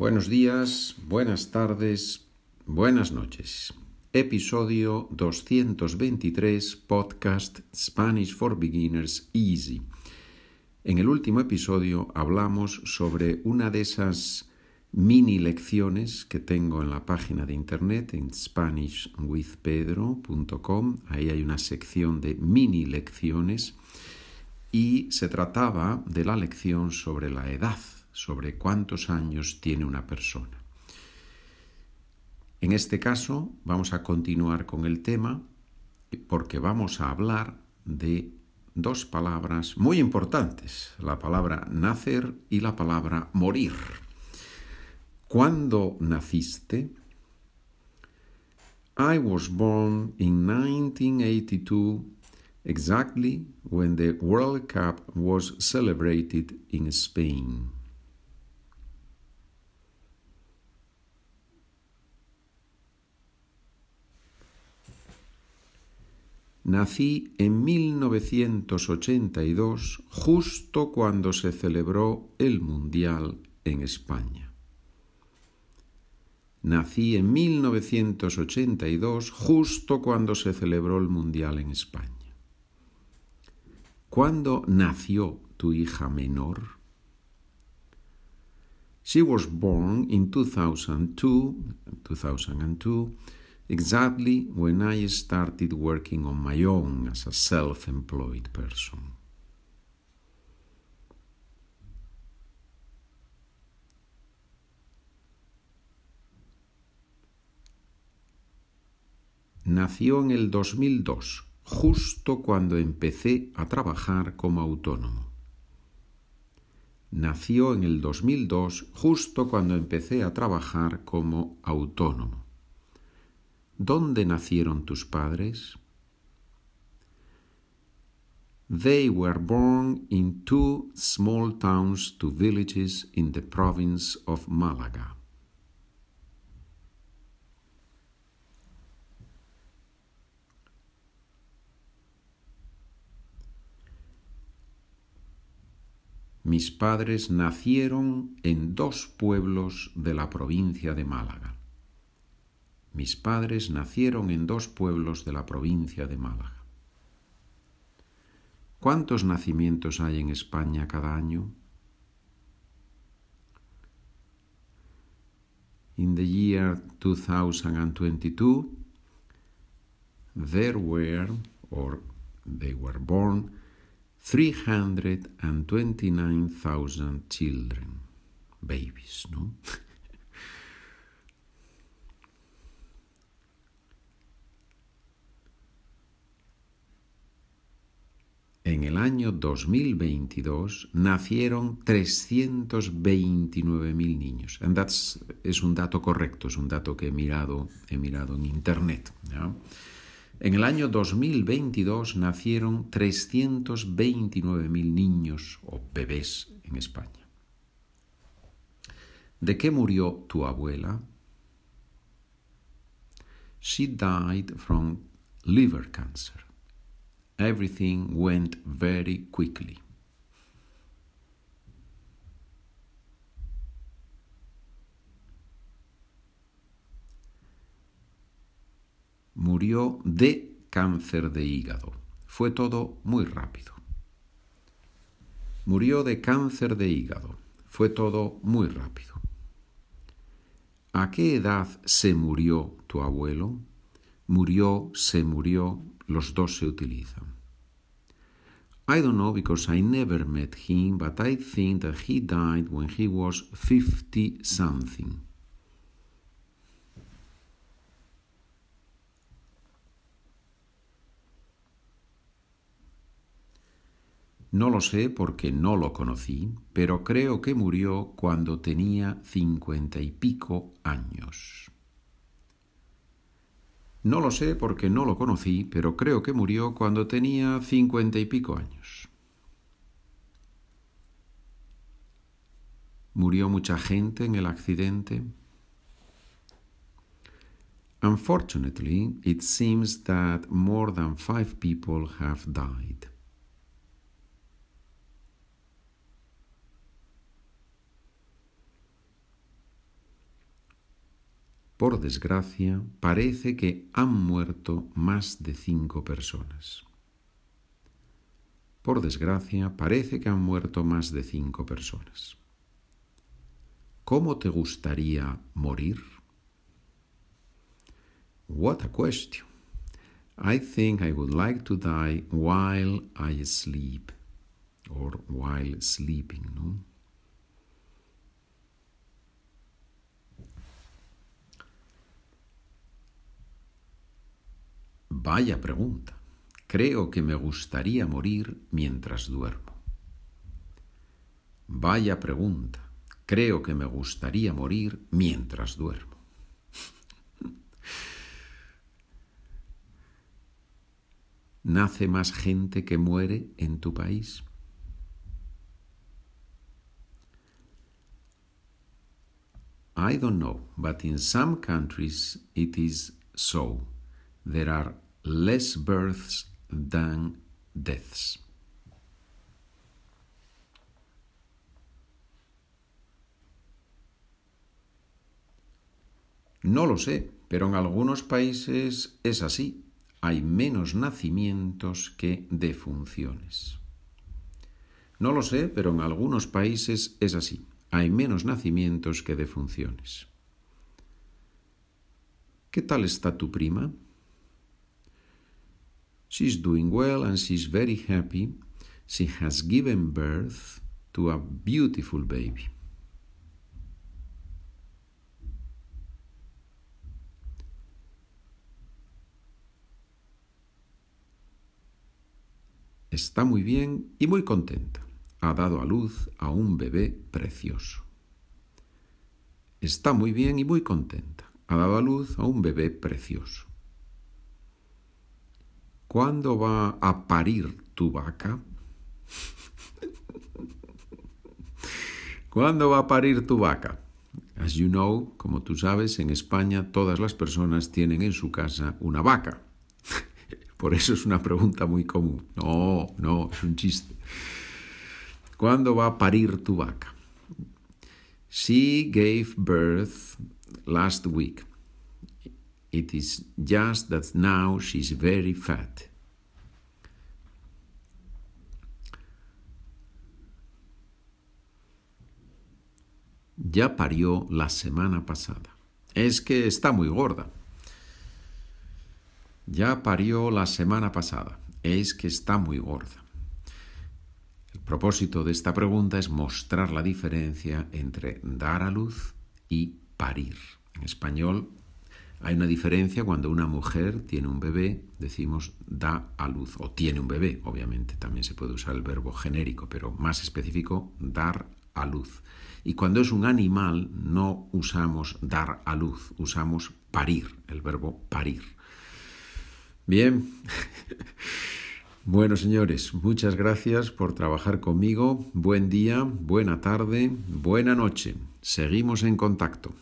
Buenos días, buenas tardes, buenas noches. Episodio 223 Podcast Spanish for Beginners Easy. En el último episodio hablamos sobre una de esas mini lecciones que tengo en la página de internet en SpanishWithPedro.com. Ahí hay una sección de mini lecciones y se trataba de la lección sobre la edad sobre cuántos años tiene una persona. En este caso vamos a continuar con el tema porque vamos a hablar de dos palabras muy importantes, la palabra nacer y la palabra morir. ¿Cuándo naciste? I was born in 1982, exactly when the World Cup was celebrated in Spain. Nací en 1982, justo cuando se celebró el Mundial en España. Nací en 1982, justo cuando se celebró el Mundial en España. ¿Cuándo nació tu hija menor? She was born in 2002, 2002 exactly when I started working on my own as a self employed person. Nació en el 2002, justo cuando empecé a trabajar como autónomo. Nació en el 2002, justo cuando empecé a trabajar como autónomo. ¿Dónde nacieron tus padres? They were born in two small towns, two villages in the province of Malaga. Mis padres nacieron en dos pueblos de la provincia de Málaga. Mis padres nacieron en dos pueblos de la provincia de Málaga. ¿Cuántos nacimientos hay en España cada año? In the year 2022, there were, or they were born, 329,000 children, babies, ¿no? En el año 2022 nacieron 329.000 niños. And that's, es un dato correcto, es un dato que he mirado, he mirado en Internet. En el año 2022 nacieron 329.000 niños o bebés en España. ¿De qué murió tu abuela? She died from liver cancer. Everything went very quickly. Murió de cáncer de hígado. Fue todo muy rápido. Murió de cáncer de hígado. Fue todo muy rápido. ¿A qué edad se murió tu abuelo? Murió, se murió, los dos se utilizan. I don't know because I never met him, but I think that he died when he was 50 something. No lo sé porque no lo conocí, pero creo que murió cuando tenía cincuenta y pico años. No lo sé porque no lo conocí, pero creo que murió cuando tenía cincuenta y pico años. ¿Murió mucha gente en el accidente? Unfortunately, it seems that more than five people have died. Por desgracia, parece que han muerto más de cinco personas. Por desgracia, parece que han muerto más de cinco personas. ¿Cómo te gustaría morir? What a question. I think I would like to die while I sleep or while sleeping, ¿no? Vaya pregunta. Creo que me gustaría morir mientras duermo. Vaya pregunta. Creo que me gustaría morir mientras duermo. ¿Nace más gente que muere en tu país? I don't know, but in some countries it is so. There are less births than deaths. No lo sé, pero en algunos países es así. Hay menos nacimientos que defunciones. No lo sé, pero en algunos países es así. Hay menos nacimientos que defunciones. ¿Qué tal está tu prima? She's doing well and she's very happy. She has given birth to a beautiful baby. Está muy bien y muy contenta. Ha dado a luz a un bebé precioso. Está muy bien y muy contenta. Ha dado a luz a un bebé precioso. ¿Cuándo va a parir tu vaca? ¿Cuándo va a parir tu vaca? As you know, como tú sabes, en España todas las personas tienen en su casa una vaca. Por eso es una pregunta muy común. No, no, es un chiste. ¿Cuándo va a parir tu vaca? She gave birth last week. It is just that now she's very fat. Ya parió la semana pasada. Es que está muy gorda. Ya parió la semana pasada. Es que está muy gorda. El propósito de esta pregunta es mostrar la diferencia entre dar a luz y parir. En español hay una diferencia cuando una mujer tiene un bebé, decimos da a luz, o tiene un bebé, obviamente, también se puede usar el verbo genérico, pero más específico, dar a luz. Y cuando es un animal, no usamos dar a luz, usamos parir, el verbo parir. Bien. Bueno, señores, muchas gracias por trabajar conmigo. Buen día, buena tarde, buena noche. Seguimos en contacto.